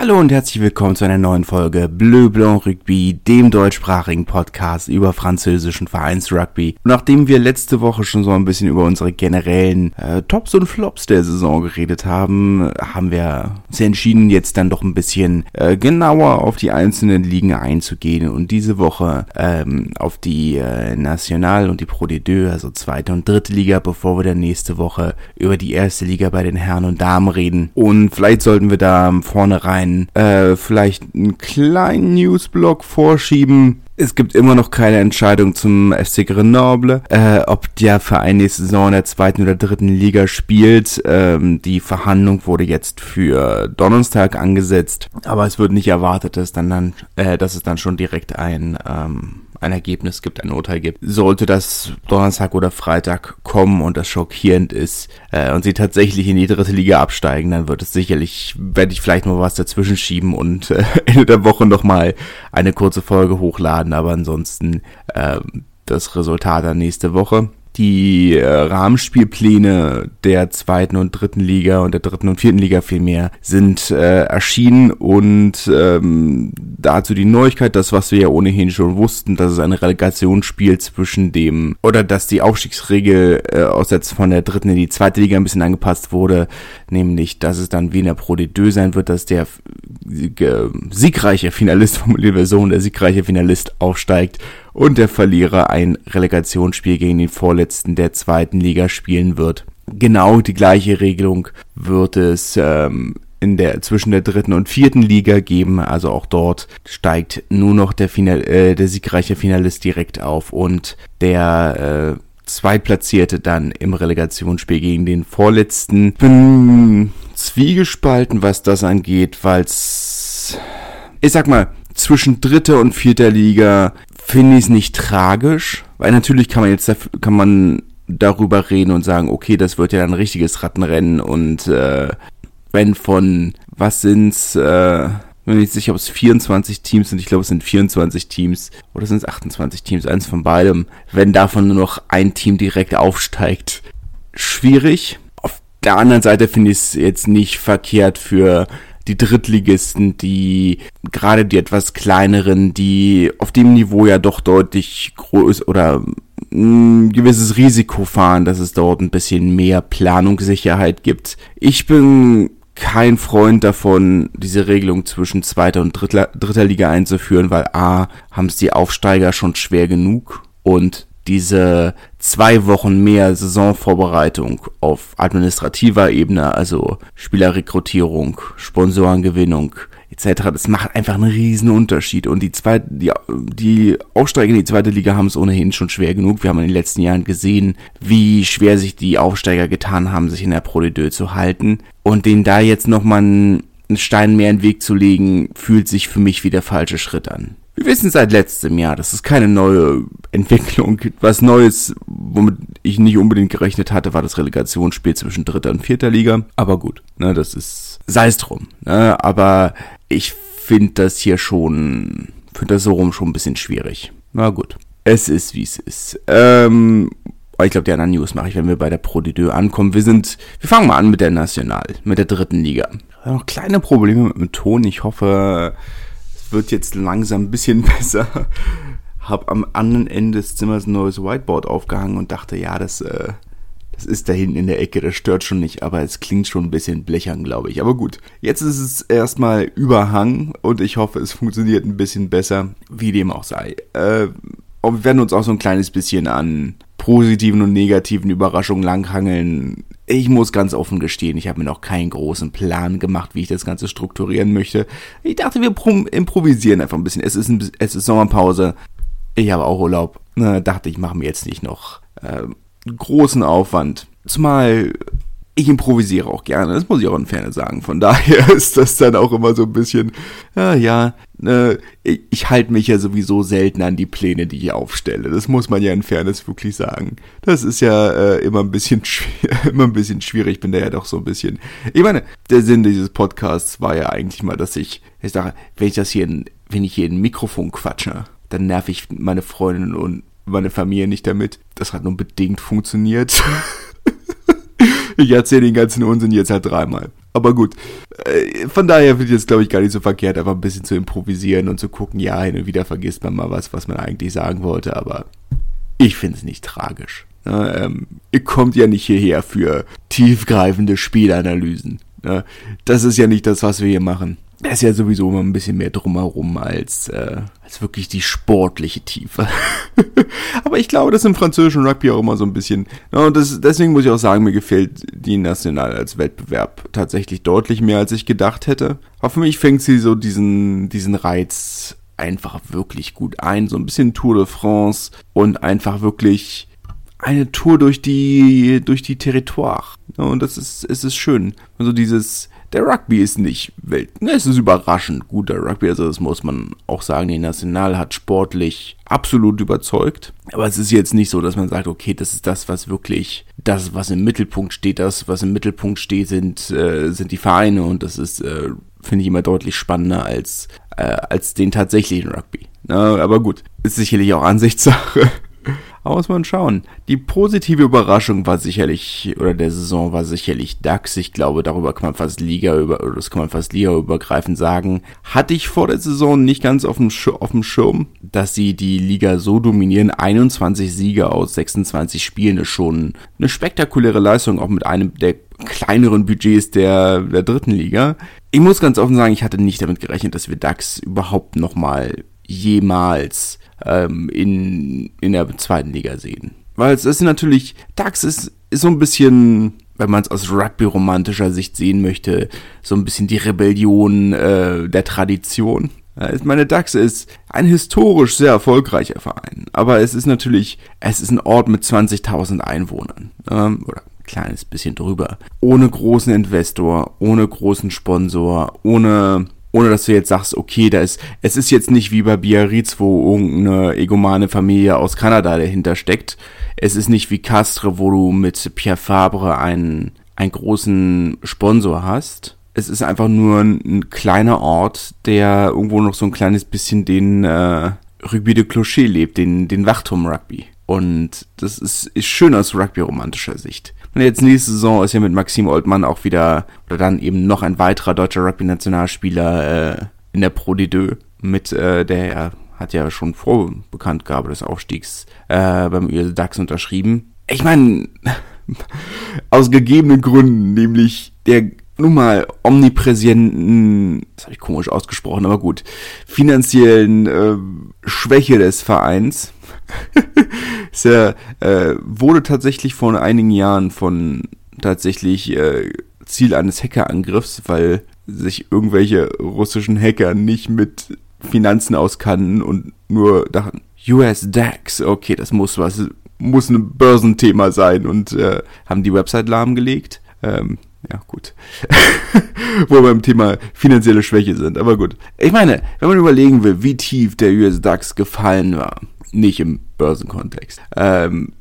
Hallo und herzlich willkommen zu einer neuen Folge Bleu Blanc Rugby, dem deutschsprachigen Podcast über französischen Vereinsrugby. Und nachdem wir letzte Woche schon so ein bisschen über unsere generellen äh, Tops und Flops der Saison geredet haben, haben wir uns entschieden, jetzt dann doch ein bisschen äh, genauer auf die einzelnen Ligen einzugehen und diese Woche ähm, auf die äh, National und die Pro D2, also zweite und dritte Liga, bevor wir dann nächste Woche über die erste Liga bei den Herren und Damen reden. Und vielleicht sollten wir da vorne rein einen, äh, vielleicht einen kleinen Newsblock vorschieben. Es gibt immer noch keine Entscheidung zum FC Grenoble, äh, ob der Verein nächste Saison in der zweiten oder dritten Liga spielt. Ähm, die Verhandlung wurde jetzt für Donnerstag angesetzt, aber es wird nicht erwartet, dass dann, dann äh, dass es dann schon direkt ein ähm, ein Ergebnis gibt, ein Urteil gibt. Sollte das Donnerstag oder Freitag kommen und das schockierend ist äh, und sie tatsächlich in die dritte Liga absteigen, dann wird es sicherlich, werde ich vielleicht mal was dazwischen schieben und äh, Ende der Woche nochmal eine kurze Folge hochladen, aber ansonsten äh, das Resultat dann nächste Woche die äh, Rahmenspielpläne der zweiten und dritten Liga und der dritten und vierten Liga vielmehr sind äh, erschienen und ähm, dazu die Neuigkeit, das was wir ja ohnehin schon wussten, dass es ein Relegationsspiel zwischen dem oder dass die Aufstiegsregel äh, aus der, von der dritten in die zweite Liga ein bisschen angepasst wurde, nämlich dass es dann wie in der Pro D2 sein wird, dass der äh, siegreiche Finalist, formulieren wir so, der siegreiche Finalist aufsteigt und der Verlierer ein Relegationsspiel gegen den Vorletzten der zweiten Liga spielen wird. Genau die gleiche Regelung wird es ähm, in der zwischen der dritten und vierten Liga geben. Also auch dort steigt nur noch der, Final, äh, der siegreiche Finalist direkt auf und der äh, Zweitplatzierte dann im Relegationsspiel gegen den Vorletzten. Bin zwiegespalten, was das angeht, weil es, ich sag mal, zwischen dritter und vierter Liga finde ich es nicht tragisch, weil natürlich kann man jetzt kann man darüber reden und sagen, okay, das wird ja ein richtiges Rattenrennen und äh, wenn von was sind's, äh, bin nicht sicher, ob es 24 Teams sind, ich glaube es sind 24 Teams oder sind es 28 Teams, eins von beidem, wenn davon nur noch ein Team direkt aufsteigt, schwierig. Auf der anderen Seite finde ich es jetzt nicht verkehrt für die Drittligisten, die gerade die etwas kleineren, die auf dem Niveau ja doch deutlich groß oder ein gewisses Risiko fahren, dass es dort ein bisschen mehr Planungssicherheit gibt. Ich bin kein Freund davon, diese Regelung zwischen zweiter und dritter, dritter Liga einzuführen, weil A, haben es die Aufsteiger schon schwer genug und diese zwei Wochen mehr Saisonvorbereitung auf administrativer Ebene, also Spielerrekrutierung, Sponsorengewinnung etc., das macht einfach einen riesen Unterschied. Und die zweite, die, die Aufsteiger in die zweite Liga haben es ohnehin schon schwer genug. Wir haben in den letzten Jahren gesehen, wie schwer sich die Aufsteiger getan haben, sich in der Pro D2 zu halten. Und denen da jetzt nochmal einen Stein mehr in den Weg zu legen, fühlt sich für mich wie der falsche Schritt an. Wir wissen seit letztem Jahr, das ist keine neue Entwicklung. Was Neues, womit ich nicht unbedingt gerechnet hatte, war das Relegationsspiel zwischen dritter und vierter Liga. Aber gut, ne, das ist, sei es drum. Ne, aber ich finde das hier schon, finde das so rum schon ein bisschen schwierig. Na gut. Es ist, wie es ist. Ähm, ich glaube, die anderen News mache ich, wenn wir bei der Pro D2 ankommen. Wir sind, wir fangen mal an mit der National, mit der dritten Liga. Noch kleine Probleme mit dem Ton. Ich hoffe, wird jetzt langsam ein bisschen besser. Hab am anderen Ende des Zimmers ein neues Whiteboard aufgehangen und dachte, ja, das, äh, das ist da hinten in der Ecke, das stört schon nicht, aber es klingt schon ein bisschen blechern, glaube ich. Aber gut, jetzt ist es erstmal Überhang und ich hoffe, es funktioniert ein bisschen besser, wie dem auch sei. Äh, wir werden uns auch so ein kleines bisschen an positiven und negativen Überraschungen langhangeln. Ich muss ganz offen gestehen, ich habe mir noch keinen großen Plan gemacht, wie ich das Ganze strukturieren möchte. Ich dachte, wir improvisieren einfach ein bisschen. Es ist, ein, es ist Sommerpause. Ich habe auch Urlaub. Na, dachte ich, mache mir jetzt nicht noch äh, großen Aufwand. Zumal ich improvisiere auch gerne, das muss ich auch in Ferne sagen. Von daher ist das dann auch immer so ein bisschen, ja, ja, äh, ich, ich halte mich ja sowieso selten an die Pläne, die ich aufstelle. Das muss man ja in Fairness wirklich sagen. Das ist ja äh, immer ein bisschen immer ein bisschen schwierig. Ich bin da ja doch so ein bisschen. Ich meine, der Sinn dieses Podcasts war ja eigentlich mal, dass ich, ich sage, wenn ich das hier, in, wenn ich hier in ein Mikrofon quatsche, dann nerv ich meine Freundin und meine Familie nicht damit. Das hat nur bedingt funktioniert. ich erzähle den ganzen Unsinn jetzt halt dreimal. Aber gut, äh, von daher finde ich es, glaube ich, gar nicht so verkehrt, einfach ein bisschen zu improvisieren und zu gucken, ja, hin und wieder vergisst man mal was, was man eigentlich sagen wollte, aber ich finde es nicht tragisch. Ne? Ähm, ihr kommt ja nicht hierher für tiefgreifende Spielanalysen. Ne? Das ist ja nicht das, was wir hier machen. Da ist ja sowieso immer ein bisschen mehr drumherum als, äh, als wirklich die sportliche Tiefe. Aber ich glaube, das ist im französischen Rugby auch immer so ein bisschen. Ja, und das, deswegen muss ich auch sagen, mir gefällt die National als Wettbewerb tatsächlich deutlich mehr, als ich gedacht hätte. Aber für mich fängt sie so diesen, diesen Reiz einfach wirklich gut ein. So ein bisschen Tour de France und einfach wirklich eine Tour durch die, durch die Territoire. Ja, und das ist, es ist schön. Also dieses, der Rugby ist nicht Welt. Ne, es ist überraschend guter Rugby. Also das muss man auch sagen. Die National hat sportlich absolut überzeugt. Aber es ist jetzt nicht so, dass man sagt, okay, das ist das, was wirklich, das, was im Mittelpunkt steht, das, was im Mittelpunkt steht, sind, äh, sind die Vereine und das ist, äh, finde ich immer deutlich spannender als, äh, als den tatsächlichen Rugby. Na, aber gut, ist sicherlich auch Ansichtssache. Aber muss man schauen. Die positive Überraschung war sicherlich, oder der Saison war sicherlich DAX. Ich glaube, darüber kann man fast Liga über, oder das kann man fast Liga übergreifend sagen. Hatte ich vor der Saison nicht ganz auf dem, auf dem Schirm, dass sie die Liga so dominieren. 21 Siege aus 26 Spielen ist schon eine spektakuläre Leistung, auch mit einem der kleineren Budgets der, der dritten Liga. Ich muss ganz offen sagen, ich hatte nicht damit gerechnet, dass wir DAX überhaupt nochmal jemals ähm, in, in der zweiten Liga sehen. Weil es ist natürlich, DAX ist, ist so ein bisschen, wenn man es aus Rugby-romantischer Sicht sehen möchte, so ein bisschen die Rebellion äh, der Tradition. Ich meine, DAX ist ein historisch sehr erfolgreicher Verein, aber es ist natürlich, es ist ein Ort mit 20.000 Einwohnern, ähm, oder ein kleines bisschen drüber, ohne großen Investor, ohne großen Sponsor, ohne ohne dass du jetzt sagst, okay, da ist, es ist jetzt nicht wie bei Biarritz, wo irgendeine egomane Familie aus Kanada dahinter steckt. Es ist nicht wie Castre, wo du mit Pierre Fabre einen, einen großen Sponsor hast. Es ist einfach nur ein, ein kleiner Ort, der irgendwo noch so ein kleines bisschen den äh, Rugby de Clocher lebt, den, den Wachturm-Rugby. Und das ist, ist schön aus Rugby-romantischer Sicht. Und jetzt nächste Saison ist ja mit Maxim Oldmann auch wieder, oder dann eben noch ein weiterer deutscher Rugby-Nationalspieler äh, in der Pro D2 mit, äh, der hat ja schon vor Bekanntgabe des Aufstiegs äh, beim USL DAX unterschrieben. Ich meine, aus gegebenen Gründen, nämlich der nun mal omnipräsenten, das habe ich komisch ausgesprochen, aber gut, finanziellen äh, Schwäche des Vereins ist ja, äh, wurde tatsächlich vor einigen Jahren von tatsächlich äh, Ziel eines Hackerangriffs, weil sich irgendwelche russischen Hacker nicht mit Finanzen auskannten und nur dachten, US DAX, okay, das muss was, muss ein Börsenthema sein und äh, haben die Website lahmgelegt. Ähm, ja, gut. Wo wir beim Thema finanzielle Schwäche sind, aber gut. Ich meine, wenn man überlegen will, wie tief der US DAX gefallen war, nicht im Börsenkontext. Ähm,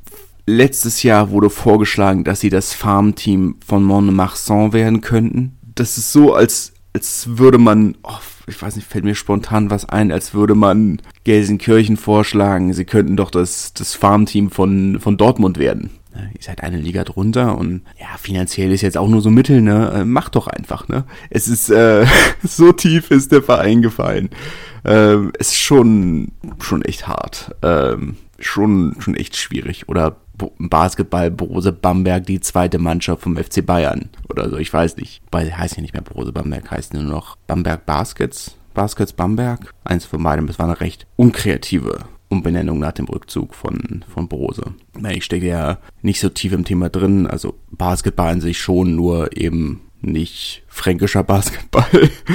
letztes Jahr wurde vorgeschlagen, dass sie das Farmteam von Montmarsan werden könnten. Das ist so, als, als würde man, oh, ich weiß nicht, fällt mir spontan was ein, als würde man Gelsenkirchen vorschlagen, sie könnten doch das, das Farmteam von, von Dortmund werden. Ihr seid eine Liga drunter und ja, finanziell ist jetzt auch nur so Mittel, ne? Äh, macht doch einfach, ne? Es ist, äh, so tief ist der Verein gefallen. Ähm, ist schon, schon echt hart. Ähm, schon, schon echt schwierig. Oder Basketball Borose Bamberg, die zweite Mannschaft vom FC Bayern. Oder so, ich weiß nicht. Weil heißt ja nicht mehr Borose Bamberg, heißt nur noch Bamberg Baskets. Baskets Bamberg. Eins von beiden. Das war eine recht unkreative Umbenennung nach dem Rückzug von, von Borose. Ich stecke ja nicht so tief im Thema drin. Also Basketball an sich schon, nur eben nicht fränkischer Basketball.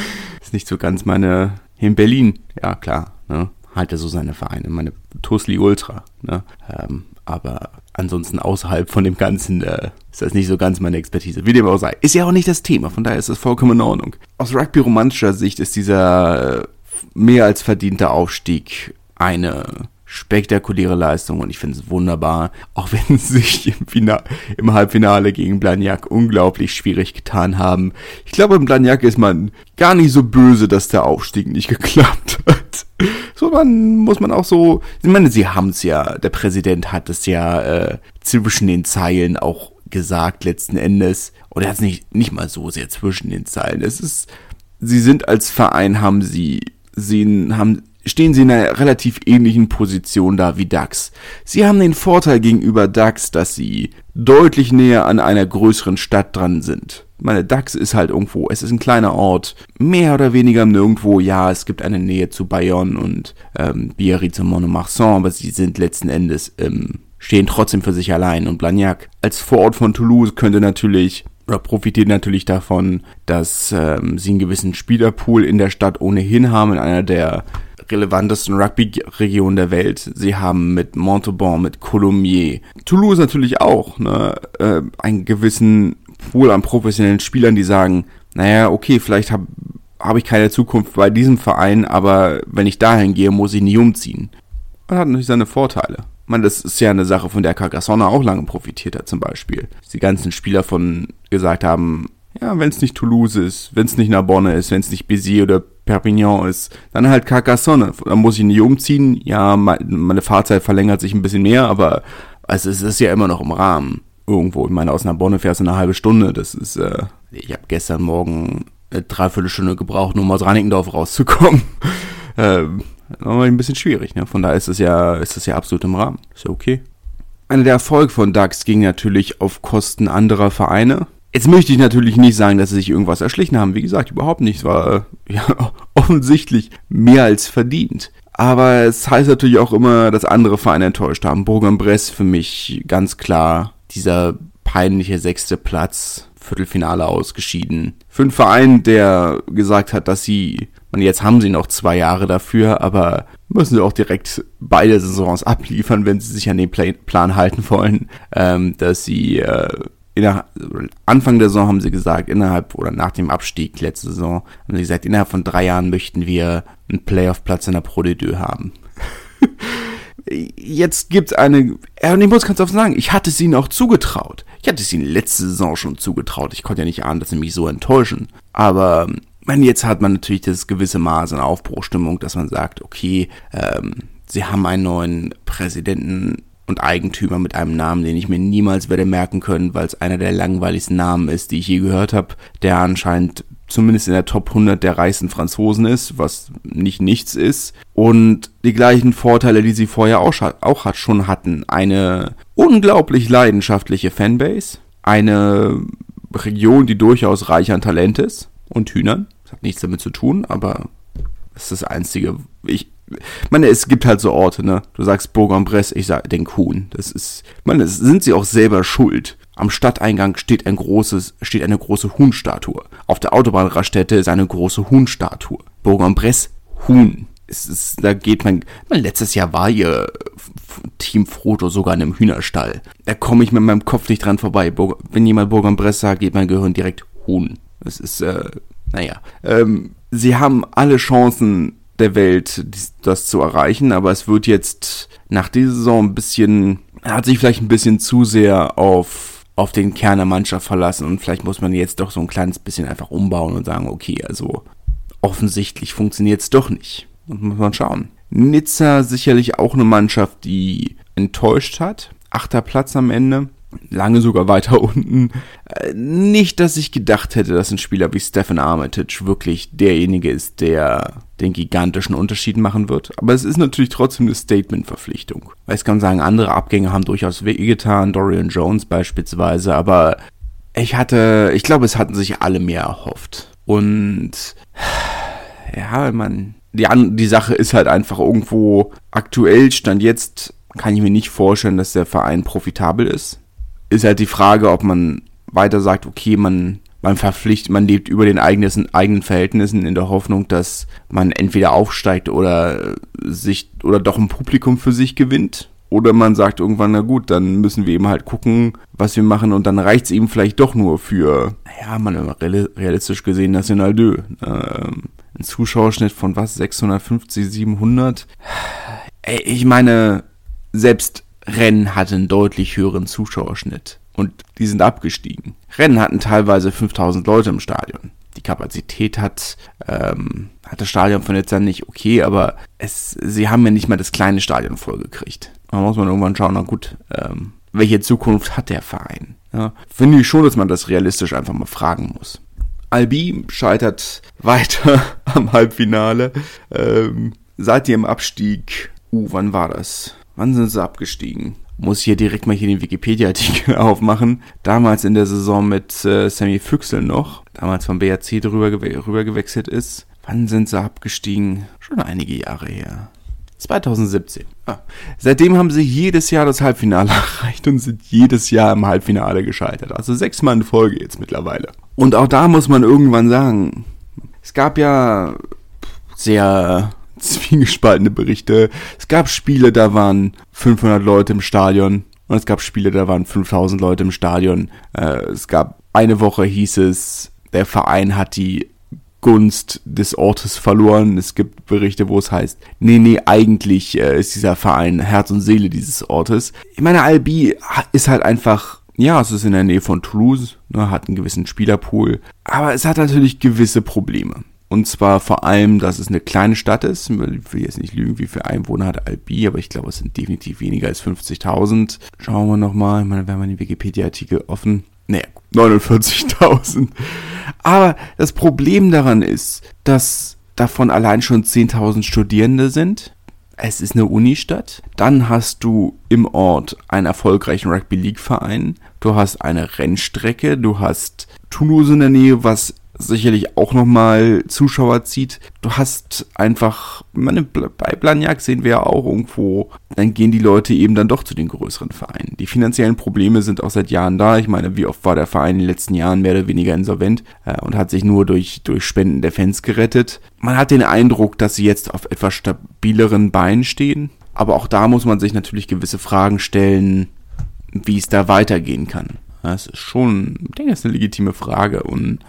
ist nicht so ganz meine in Berlin, ja klar, ne? Hat er so seine Vereine, meine Tusli Ultra, ne? Ähm, aber ansonsten außerhalb von dem Ganzen äh, ist das nicht so ganz meine Expertise. Wie dem auch sei. Ist ja auch nicht das Thema, von daher ist das vollkommen in Ordnung. Aus Rugby-romantischer Sicht ist dieser äh, mehr als verdiente Aufstieg eine spektakuläre Leistung und ich finde es wunderbar, auch wenn sie sich im, Final, im Halbfinale gegen Blagnac unglaublich schwierig getan haben. Ich glaube, im Blagnac ist man gar nicht so böse, dass der Aufstieg nicht geklappt hat. So man, muss man auch so, ich meine, sie haben es ja, der Präsident hat es ja äh, zwischen den Zeilen auch gesagt letzten Endes. oder jetzt nicht, nicht mal so sehr zwischen den Zeilen. Es ist, sie sind als Verein, haben sie, sie haben, stehen sie in einer relativ ähnlichen Position da wie DAX. Sie haben den Vorteil gegenüber DAX, dass sie deutlich näher an einer größeren Stadt dran sind. Meine DAX ist halt irgendwo, es ist ein kleiner Ort, mehr oder weniger nirgendwo, ja, es gibt eine Nähe zu Bayonne und ähm, Biarritz und Monomarsan, aber sie sind letzten Endes, ähm, stehen trotzdem für sich allein und Blagnac als Vorort von Toulouse könnte natürlich oder profitiert natürlich davon, dass ähm, sie einen gewissen Spielerpool in der Stadt ohnehin haben, in einer der relevantesten Rugby-Regionen der Welt. Sie haben mit Montauban, mit Colomiers, Toulouse natürlich auch, ne, äh, einen gewissen Pool an professionellen Spielern, die sagen, naja, okay, vielleicht habe hab ich keine Zukunft bei diesem Verein, aber wenn ich dahin gehe, muss ich nie umziehen. Das hat natürlich seine Vorteile. Ich meine, das ist ja eine Sache, von der Carcassonne auch lange profitiert hat, zum Beispiel. Die ganzen Spieler von gesagt haben, ja, wenn es nicht Toulouse ist, wenn es nicht Narbonne ist, wenn es nicht Béziers oder Perpignan ist, dann halt Carcassonne. Dann muss ich nie umziehen. Ja, meine Fahrzeit verlängert sich ein bisschen mehr, aber also es ist ja immer noch im Rahmen irgendwo. Ich meine, aus Narbonne fährst du eine halbe Stunde. Das ist, äh, ich habe gestern Morgen eine Dreiviertelstunde gebraucht, um aus Reinickendorf rauszukommen. ähm, aber ein bisschen schwierig, ne? Von daher ist es ja, ist es ja absolut im Rahmen. Ist ja okay. Einer der Erfolg von DAX ging natürlich auf Kosten anderer Vereine. Jetzt möchte ich natürlich nicht sagen, dass sie sich irgendwas erschlichen haben. Wie gesagt, überhaupt nicht. Es war äh, ja, offensichtlich mehr als verdient. Aber es heißt natürlich auch immer, dass andere Vereine enttäuscht haben. Bourg-en-Bresse für mich ganz klar dieser peinliche sechste Platz, Viertelfinale ausgeschieden. Für einen Verein, der gesagt hat, dass sie, und jetzt haben sie noch zwei Jahre dafür, aber müssen sie auch direkt beide Saisons abliefern, wenn sie sich an den Plan halten wollen, ähm, dass sie äh, innerhalb, Anfang der Saison haben sie gesagt, innerhalb oder nach dem Abstieg letzte Saison, haben sie gesagt, innerhalb von drei Jahren möchten wir einen Playoff-Platz in der Pro de Deux haben. jetzt gibt es eine, und ich muss ganz offen sagen, ich hatte es ihnen auch zugetraut. Ich hatte es ihnen letzte Saison schon zugetraut. Ich konnte ja nicht ahnen, dass sie mich so enttäuschen. Aber man, jetzt hat man natürlich das gewisse Maß an Aufbruchstimmung, dass man sagt, okay, ähm, sie haben einen neuen Präsidenten und Eigentümer mit einem Namen, den ich mir niemals werde merken können, weil es einer der langweiligsten Namen ist, die ich je gehört habe, der anscheinend zumindest in der Top 100 der reichsten Franzosen ist, was nicht nichts ist. Und die gleichen Vorteile, die sie vorher auch, auch hat, schon hatten. Eine unglaublich leidenschaftliche Fanbase, eine Region, die durchaus reich an Talent ist und Hühnern. Das hat nichts damit zu tun, aber das ist das Einzige. Ich meine, es gibt halt so Orte, ne? Du sagst Bourg-en-Bresse, ich sag den Kuhn. Das ist, meine, sind sie auch selber schuld. Am Stadteingang steht ein großes, steht eine große Huhnstatue. Auf der Autobahnraststätte ist eine große Huhnstatue. Bourg-en-Bresse, Huhn. Es ist, da geht man, mein letztes Jahr war ihr Team Frodo sogar in einem Hühnerstall. Da komme ich mit meinem Kopf nicht dran vorbei. Wenn jemand Bourg-en-Bresse sagt, geht mein Gehirn direkt Huhn. Das ist, äh, naja. Ähm, sie haben alle Chancen der Welt, das zu erreichen, aber es wird jetzt nach dieser Saison ein bisschen, hat sich vielleicht ein bisschen zu sehr auf auf den Kern der Mannschaft verlassen und vielleicht muss man jetzt doch so ein kleines bisschen einfach umbauen und sagen, okay, also offensichtlich funktioniert es doch nicht. Und muss man schauen. Nizza sicherlich auch eine Mannschaft, die enttäuscht hat. Achter Platz am Ende lange sogar weiter unten. Äh, nicht, dass ich gedacht hätte, dass ein Spieler wie Stephen Armitage wirklich derjenige ist, der den gigantischen Unterschied machen wird. Aber es ist natürlich trotzdem eine Statement-Verpflichtung. Weil ich kann sagen, andere Abgänge haben durchaus wehgetan, Dorian Jones beispielsweise, aber ich hatte, ich glaube, es hatten sich alle mehr erhofft. Und ja, man, die, die Sache ist halt einfach irgendwo aktuell, stand jetzt, kann ich mir nicht vorstellen, dass der Verein profitabel ist ist halt die Frage, ob man weiter sagt, okay, man, man verpflichtet, man lebt über den eigenen, eigenen Verhältnissen in der Hoffnung, dass man entweder aufsteigt oder sich, oder doch ein Publikum für sich gewinnt. Oder man sagt irgendwann, na gut, dann müssen wir eben halt gucken, was wir machen und dann reicht es eben vielleicht doch nur für, ja, man realistisch gesehen National 2. Ähm, ein Zuschauerschnitt von was, 650, 700? Ey, ich meine, selbst Rennen hatte einen deutlich höheren Zuschauerschnitt und die sind abgestiegen. Rennen hatten teilweise 5000 Leute im Stadion. Die Kapazität hat, ähm, hat das Stadion von jetzt an nicht okay, aber es, sie haben ja nicht mal das kleine Stadion vollgekriegt. Da muss man irgendwann schauen, na gut, ähm, welche Zukunft hat der Verein? Ja, finde ich schon, dass man das realistisch einfach mal fragen muss. Albi scheitert weiter am Halbfinale. Ähm, seit ihrem Abstieg, uh, wann war das? Wann sind sie abgestiegen? Muss hier direkt mal hier den Wikipedia-Artikel aufmachen. Damals in der Saison mit äh, Sammy Füchsel noch, damals vom BRC drüber gew gewechselt ist. Wann sind sie abgestiegen? Schon einige Jahre her. 2017. Ah. Seitdem haben sie jedes Jahr das Halbfinale erreicht und sind jedes Jahr im Halbfinale gescheitert. Also sechsmal in Folge jetzt mittlerweile. Und auch da muss man irgendwann sagen, es gab ja sehr zwiegespaltene Berichte. Es gab Spiele, da waren 500 Leute im Stadion und es gab Spiele, da waren 5000 Leute im Stadion. Äh, es gab eine Woche hieß es, der Verein hat die Gunst des Ortes verloren. Es gibt Berichte, wo es heißt, nee, nee, eigentlich äh, ist dieser Verein Herz und Seele dieses Ortes. Ich meine, Albi ist halt einfach, ja, es ist in der Nähe von Toulouse, ne, hat einen gewissen Spielerpool, aber es hat natürlich gewisse Probleme. Und zwar vor allem, dass es eine kleine Stadt ist. Ich will jetzt nicht lügen, wie viele Einwohner hat Albi, aber ich glaube, es sind definitiv weniger als 50.000. Schauen wir nochmal, ich meine, wir haben den Wikipedia-Artikel offen. Naja, 49.000. Aber das Problem daran ist, dass davon allein schon 10.000 Studierende sind. Es ist eine Unistadt. Dann hast du im Ort einen erfolgreichen Rugby League Verein. Du hast eine Rennstrecke. Du hast Toulouse in der Nähe, was sicherlich auch nochmal Zuschauer zieht. Du hast einfach, meine, bei Blagnac sehen wir ja auch irgendwo, dann gehen die Leute eben dann doch zu den größeren Vereinen. Die finanziellen Probleme sind auch seit Jahren da. Ich meine, wie oft war der Verein in den letzten Jahren mehr oder weniger insolvent äh, und hat sich nur durch, durch Spenden der Fans gerettet. Man hat den Eindruck, dass sie jetzt auf etwas stabileren Beinen stehen. Aber auch da muss man sich natürlich gewisse Fragen stellen, wie es da weitergehen kann. Das ist schon, ich denke, das ist eine legitime Frage. Und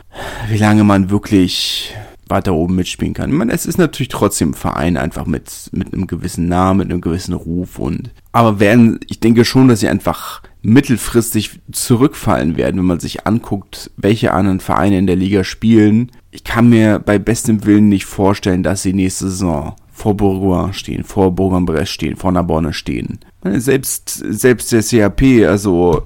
wie lange man wirklich weiter oben mitspielen kann. Ich meine, es ist natürlich trotzdem ein Verein einfach mit, mit einem gewissen Namen, mit einem gewissen Ruf und, aber werden, ich denke schon, dass sie einfach mittelfristig zurückfallen werden, wenn man sich anguckt, welche anderen Vereine in der Liga spielen. Ich kann mir bei bestem Willen nicht vorstellen, dass sie nächste Saison vor Bourgoin stehen, vor Bourg-en-Bresse stehen, vor Narbonne stehen. Selbst, selbst der CAP, also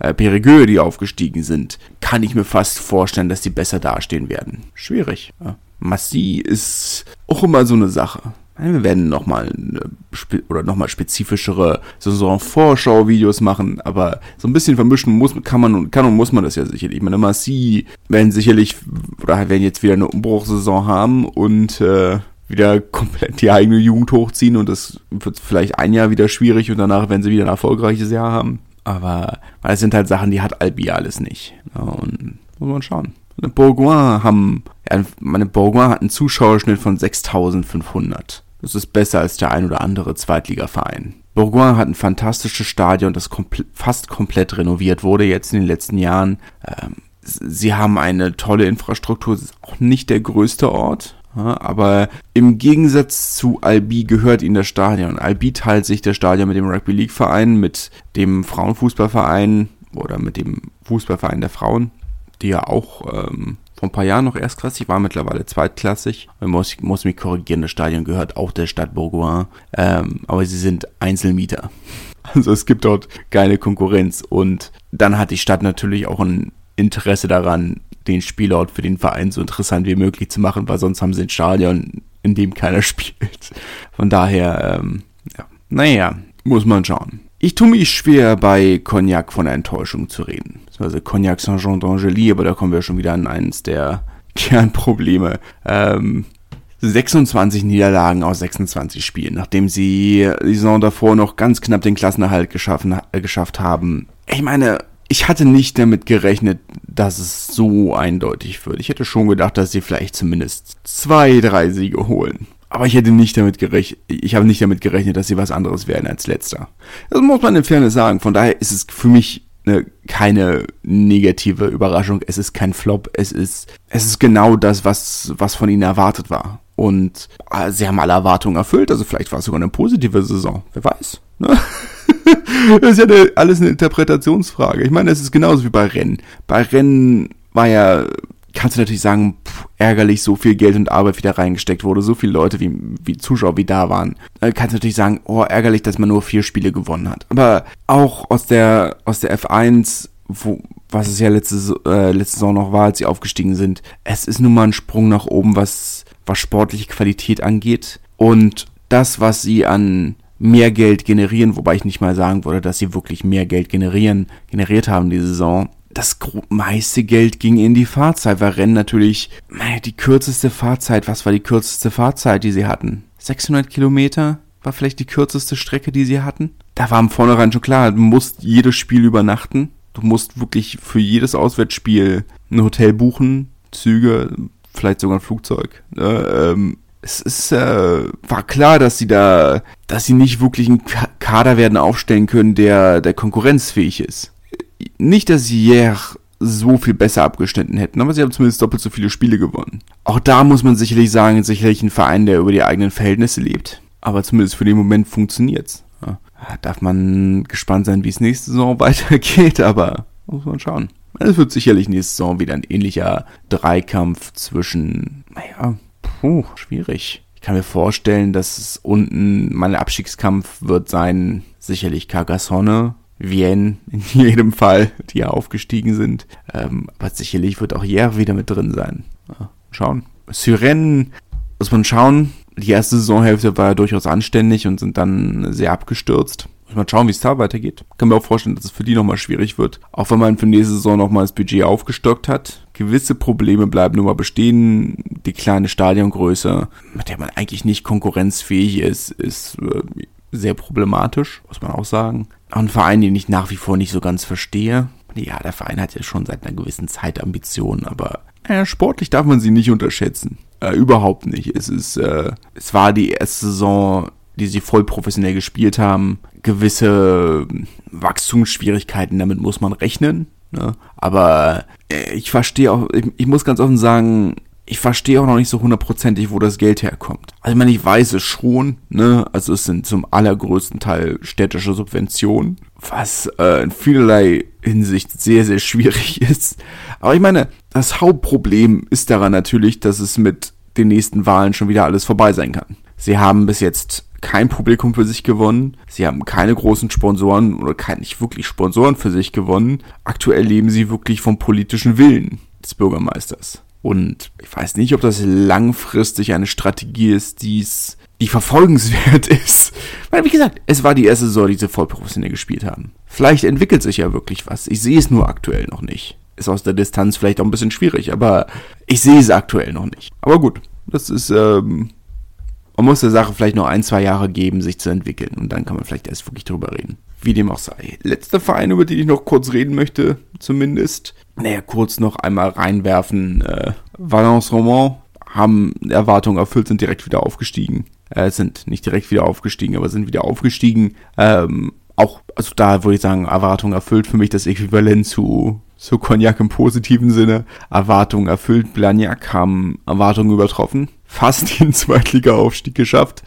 äh, Perigueux, die aufgestiegen sind, kann ich mir fast vorstellen, dass die besser dastehen werden. Schwierig. Ja. Massi ist auch immer so eine Sache. Wir werden nochmal oder nochmal spezifischere Saison-Vorschau-Videos machen, aber so ein bisschen vermischen muss, kann man und kann und muss man das ja sicherlich. Ich meine, Massi werden sicherlich oder werden jetzt wieder eine Umbruchsaison haben und äh, wieder komplett die eigene Jugend hochziehen und das wird vielleicht ein Jahr wieder schwierig und danach werden sie wieder ein erfolgreiches Jahr haben. Aber weil es sind halt Sachen, die hat Albi alles nicht. Ja, und muss man schauen. Bourgoin haben, meine Bourgoin hat einen Zuschauerschnitt von 6500. Das ist besser als der ein oder andere Zweitligaverein. Bourgoin hat ein fantastisches Stadion, das kompl fast komplett renoviert wurde jetzt in den letzten Jahren. Ähm, sie haben eine tolle Infrastruktur, es ist auch nicht der größte Ort, aber im Gegensatz zu Albi gehört ihnen das Stadion. Albi teilt sich das Stadion mit dem Rugby League Verein, mit dem Frauenfußballverein oder mit dem Fußballverein der Frauen, die ja auch ähm, vor ein paar Jahren noch erstklassig war, mittlerweile zweitklassig. Ich muss, muss mich korrigieren, das Stadion gehört auch der Stadt Bourgoin, ähm, aber sie sind Einzelmieter. Also es gibt dort keine Konkurrenz und dann hat die Stadt natürlich auch ein Interesse daran, den Spielort für den Verein so interessant wie möglich zu machen, weil sonst haben sie ein Stadion, in dem keiner spielt. Von daher, ähm, ja, naja, muss man schauen. Ich tue mich schwer, bei Cognac von Enttäuschung zu reden. Also Cognac Saint-Jean d'Angely, aber da kommen wir schon wieder an eins der Kernprobleme. Ähm, 26 Niederlagen aus 26 Spielen, nachdem sie die Saison davor noch ganz knapp den Klassenerhalt geschaffen, äh, geschafft haben. Ich meine, ich hatte nicht damit gerechnet, dass es so eindeutig wird. Ich hätte schon gedacht, dass sie vielleicht zumindest zwei, drei Siege holen. Aber ich hätte nicht damit gerechnet, ich habe nicht damit gerechnet, dass sie was anderes werden als letzter. Das muss man in Fairness sagen. Von daher ist es für mich eine, keine negative Überraschung. Es ist kein Flop. Es ist, es ist genau das, was, was von ihnen erwartet war. Und äh, sie haben alle Erwartungen erfüllt. Also vielleicht war es sogar eine positive Saison. Wer weiß. Ne? das ist ja eine, alles eine Interpretationsfrage. Ich meine, es ist genauso wie bei Rennen. Bei Rennen war ja, kannst du natürlich sagen, pff, ärgerlich, so viel Geld und Arbeit wieder reingesteckt wurde, so viele Leute wie, wie Zuschauer wie da waren. Da kannst du natürlich sagen, oh, ärgerlich, dass man nur vier Spiele gewonnen hat. Aber auch aus der, aus der F1 wo, was es ja letzte, äh, letzte Saison noch war, als sie aufgestiegen sind. Es ist nun mal ein Sprung nach oben, was, was sportliche Qualität angeht. Und das, was sie an mehr Geld generieren, wobei ich nicht mal sagen würde, dass sie wirklich mehr Geld generieren, generiert haben diese Saison. Das meiste Geld ging in die Fahrzeit, weil Rennen natürlich die kürzeste Fahrzeit, was war die kürzeste Fahrzeit, die sie hatten? 600 Kilometer war vielleicht die kürzeste Strecke, die sie hatten. Da war im Vornherein schon klar, du musst jedes Spiel übernachten. Du musst wirklich für jedes Auswärtsspiel ein Hotel buchen, Züge, vielleicht sogar ein Flugzeug. Äh, ähm, es ist, äh, war klar, dass sie da, dass sie nicht wirklich einen Kader werden aufstellen können, der, der konkurrenzfähig ist. Nicht, dass sie hier so viel besser abgeschnitten hätten, aber sie haben zumindest doppelt so viele Spiele gewonnen. Auch da muss man sicherlich sagen, sicherlich ein Verein, der über die eigenen Verhältnisse lebt. Aber zumindest für den Moment funktioniert's. Ja, darf man gespannt sein, wie es nächste Saison weitergeht, aber muss man schauen. Es wird sicherlich nächste Saison wieder ein ähnlicher Dreikampf zwischen, naja, puh, schwierig. Ich kann mir vorstellen, dass es unten mein Abstiegskampf wird sein, sicherlich Carcassonne, Vienne in jedem Fall, die ja aufgestiegen sind. Ähm, aber sicherlich wird auch Hier wieder mit drin sein. Ja, schauen. Syren muss man schauen. Die erste Saisonhälfte war ja durchaus anständig und sind dann sehr abgestürzt. Muss man schauen, wie es da weitergeht. Kann mir auch vorstellen, dass es für die nochmal schwierig wird. Auch wenn man für nächste Saison nochmal das Budget aufgestockt hat. Gewisse Probleme bleiben nur mal bestehen. Die kleine Stadiongröße, mit der man eigentlich nicht konkurrenzfähig ist, ist äh, sehr problematisch, muss man auch sagen. Auch ein Verein, den ich nach wie vor nicht so ganz verstehe. Ja, der Verein hat ja schon seit einer gewissen Zeit Ambitionen, aber äh, sportlich darf man sie nicht unterschätzen. Äh, überhaupt nicht. Es ist, äh, es war die erste Saison, die sie voll professionell gespielt haben. Gewisse Wachstumsschwierigkeiten, damit muss man rechnen. Ne? Aber äh, ich verstehe auch, ich, ich muss ganz offen sagen, ich verstehe auch noch nicht so hundertprozentig, wo das Geld herkommt. Also ich meine, ich weiß es schon, ne? Also es sind zum allergrößten Teil städtische Subventionen, was äh, in vielerlei Hinsicht sehr, sehr schwierig ist. Aber ich meine, das Hauptproblem ist daran natürlich, dass es mit den nächsten Wahlen schon wieder alles vorbei sein kann. Sie haben bis jetzt kein Publikum für sich gewonnen. Sie haben keine großen Sponsoren oder kein, nicht wirklich Sponsoren für sich gewonnen. Aktuell leben sie wirklich vom politischen Willen des Bürgermeisters. Und ich weiß nicht, ob das langfristig eine Strategie ist, die's, die verfolgenswert ist. Weil, wie gesagt, es war die erste Saison, die sie voll professionell gespielt haben. Vielleicht entwickelt sich ja wirklich was. Ich sehe es nur aktuell noch nicht. Ist aus der Distanz vielleicht auch ein bisschen schwierig, aber ich sehe es aktuell noch nicht. Aber gut, das ist, ähm, man muss der Sache vielleicht noch ein, zwei Jahre geben, sich zu entwickeln. Und dann kann man vielleicht erst wirklich drüber reden. Wie dem auch sei. Letzter Verein, über den ich noch kurz reden möchte, zumindest. Naja, kurz noch einmal reinwerfen. Äh, Valence Roman haben Erwartungen erfüllt, sind direkt wieder aufgestiegen. Äh, sind nicht direkt wieder aufgestiegen, aber sind wieder aufgestiegen. Ähm, auch, also da würde ich sagen, Erwartungen erfüllt für mich das Äquivalent zu, zu Cognac im positiven Sinne. Erwartungen erfüllt. Blagnac haben Erwartungen übertroffen. Fast den Zweitliga-Aufstieg geschafft.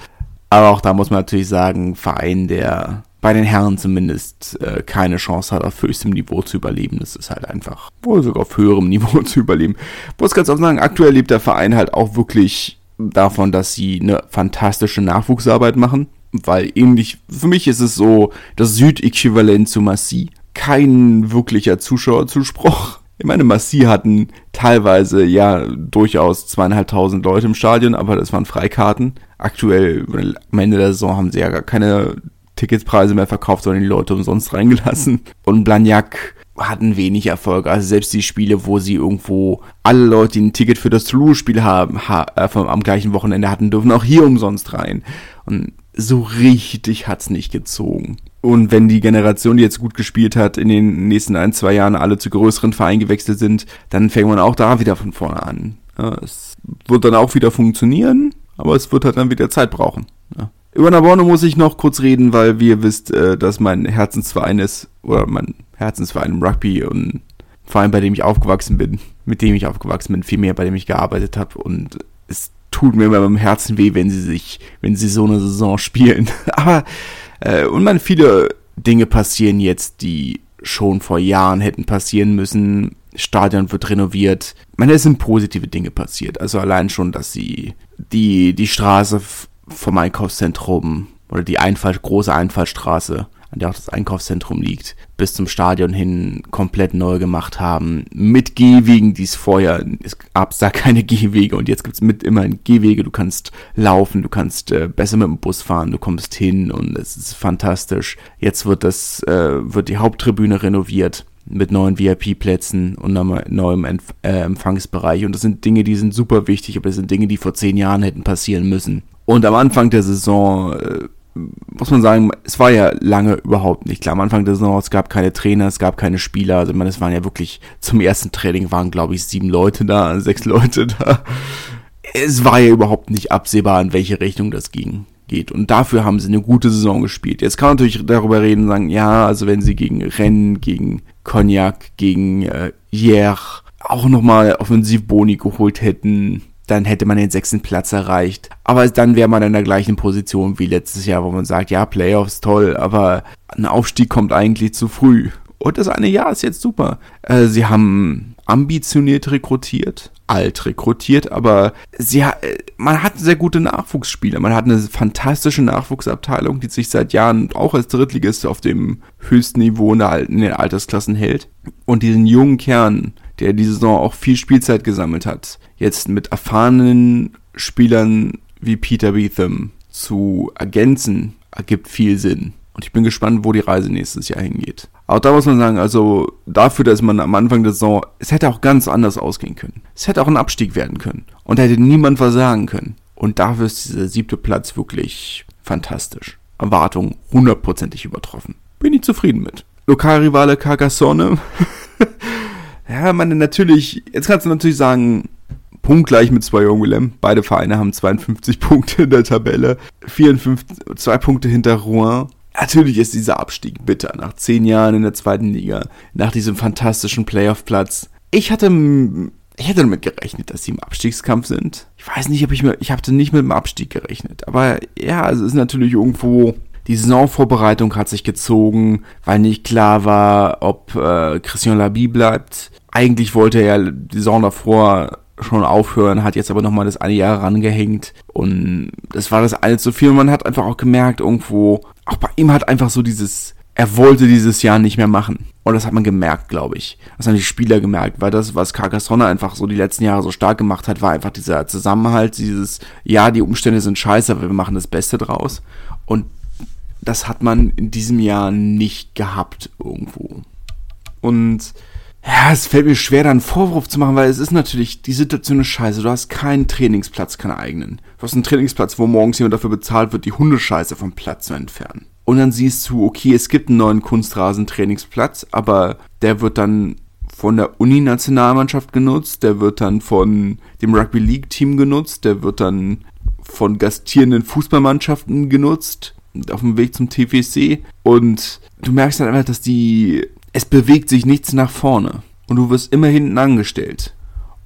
Aber auch da muss man natürlich sagen, Verein, der bei den Herren zumindest äh, keine Chance hat, auf höchstem Niveau zu überleben. Das ist halt einfach wohl sogar auf höherem Niveau zu überleben. Muss ganz offen sagen, aktuell lebt der Verein halt auch wirklich davon, dass sie eine fantastische Nachwuchsarbeit machen. Weil ähnlich, für mich ist es so das Südäquivalent zu Massi. Kein wirklicher Zuschauerzuspruch. Ich meine, Massi hatten teilweise ja durchaus zweieinhalbtausend Leute im Stadion, aber das waren Freikarten. Aktuell, am Ende der Saison haben sie ja gar keine Ticketspreise mehr verkauft, sondern die Leute umsonst reingelassen. Und Blagnac hatten wenig Erfolg. Also selbst die Spiele, wo sie irgendwo alle Leute, die ein Ticket für das Toulouse-Spiel haben, ha äh, am gleichen Wochenende hatten, dürfen auch hier umsonst rein. Und so richtig hat's nicht gezogen. Und wenn die Generation, die jetzt gut gespielt hat, in den nächsten ein, zwei Jahren alle zu größeren Vereinen gewechselt sind, dann fängt man auch da wieder von vorne an. Ja, es wird dann auch wieder funktionieren, aber es wird halt dann wieder Zeit brauchen. Ja. Über Naborno muss ich noch kurz reden, weil wie ihr wisst, äh, dass mein Herzensverein ist, oder mein Herzensverein im Rugby und Verein, bei dem ich aufgewachsen bin, mit dem ich aufgewachsen bin, vielmehr bei dem ich gearbeitet habe und es tut mir immer beim Herzen weh, wenn sie sich, wenn sie so eine Saison spielen. Aber, äh, und man, viele Dinge passieren jetzt, die schon vor Jahren hätten passieren müssen. Stadion wird renoviert. Ich es sind positive Dinge passiert. Also allein schon, dass sie die, die Straße vom Einkaufszentrum oder die Einfall, große Einfallstraße an der auch das Einkaufszentrum liegt, bis zum Stadion hin komplett neu gemacht haben. Mit Gehwegen, die es vorher, es gab da keine Gehwege und jetzt gibt es mit immerhin Gehwege. Du kannst laufen, du kannst äh, besser mit dem Bus fahren, du kommst hin und es ist fantastisch. Jetzt wird das, äh, wird die Haupttribüne renoviert mit neuen VIP-Plätzen und neuem Empf äh, Empfangsbereich. Und das sind Dinge, die sind super wichtig, aber das sind Dinge, die vor zehn Jahren hätten passieren müssen. Und am Anfang der Saison äh, muss man sagen, es war ja lange überhaupt nicht klar. Am Anfang der Saison, es gab keine Trainer, es gab keine Spieler. Also, ich meine, es waren ja wirklich, zum ersten Training waren, glaube ich, sieben Leute da, sechs Leute da. Es war ja überhaupt nicht absehbar, in welche Richtung das ging geht. Und dafür haben sie eine gute Saison gespielt. Jetzt kann man natürlich darüber reden und sagen, ja, also wenn sie gegen Rennes, gegen Cognac, gegen äh, Hier auch nochmal Offensivboni geholt hätten, dann hätte man den sechsten Platz erreicht. Aber dann wäre man in der gleichen Position wie letztes Jahr, wo man sagt, ja, Playoffs toll, aber ein Aufstieg kommt eigentlich zu früh. Und das eine Jahr ist jetzt super. Äh, sie haben ambitioniert rekrutiert, alt rekrutiert, aber sie, man hat sehr gute Nachwuchsspieler. Man hat eine fantastische Nachwuchsabteilung, die sich seit Jahren auch als Drittligist auf dem höchsten Niveau in, der, in den Altersklassen hält. Und diesen jungen Kern, der diese Saison auch viel Spielzeit gesammelt hat, jetzt mit erfahrenen Spielern wie Peter Beetham zu ergänzen, ergibt viel Sinn. Und ich bin gespannt, wo die Reise nächstes Jahr hingeht. Auch da muss man sagen, also dafür, dass man am Anfang der Saison, es hätte auch ganz anders ausgehen können. Es hätte auch ein Abstieg werden können. Und da hätte niemand versagen können. Und dafür ist dieser siebte Platz wirklich fantastisch. Erwartungen hundertprozentig übertroffen. Bin ich zufrieden mit. Lokalrivale Carcassonne. ja, man natürlich, jetzt kannst du natürlich sagen, punktgleich mit zwei Willem. Beide Vereine haben 52 Punkte in der Tabelle. 54, zwei Punkte hinter Rouen. Natürlich ist dieser Abstieg bitter nach zehn Jahren in der zweiten Liga, nach diesem fantastischen Playoff-Platz. Ich hatte, ich hätte damit gerechnet, dass sie im Abstiegskampf sind. Ich weiß nicht, ob ich mir, ich hatte nicht mit dem Abstieg gerechnet. Aber ja, es ist natürlich irgendwo, die Saisonvorbereitung hat sich gezogen, weil nicht klar war, ob äh, Christian Labie bleibt. Eigentlich wollte er die Saison davor schon aufhören, hat jetzt aber nochmal das eine Jahr rangehängt und das war das eine zu viel. Und man hat einfach auch gemerkt, irgendwo, auch bei ihm hat einfach so dieses, er wollte dieses Jahr nicht mehr machen. Und das hat man gemerkt, glaube ich. Das haben die Spieler gemerkt, weil das, was Carcassonne einfach so die letzten Jahre so stark gemacht hat, war einfach dieser Zusammenhalt, dieses, ja, die Umstände sind scheiße, aber wir machen das Beste draus. Und das hat man in diesem Jahr nicht gehabt irgendwo. Und ja, es fällt mir schwer, da einen Vorwurf zu machen, weil es ist natürlich, die Situation ist scheiße. Du hast keinen Trainingsplatz, keinen eigenen. Du hast einen Trainingsplatz, wo morgens jemand dafür bezahlt wird, die Hundescheiße vom Platz zu entfernen. Und dann siehst du, okay, es gibt einen neuen Kunstrasentrainingsplatz, aber der wird dann von der Uni-Nationalmannschaft genutzt, der wird dann von dem Rugby League-Team genutzt, der wird dann von gastierenden Fußballmannschaften genutzt, auf dem Weg zum TVC. Und du merkst dann einfach, dass die es bewegt sich nichts nach vorne und du wirst immer hinten angestellt.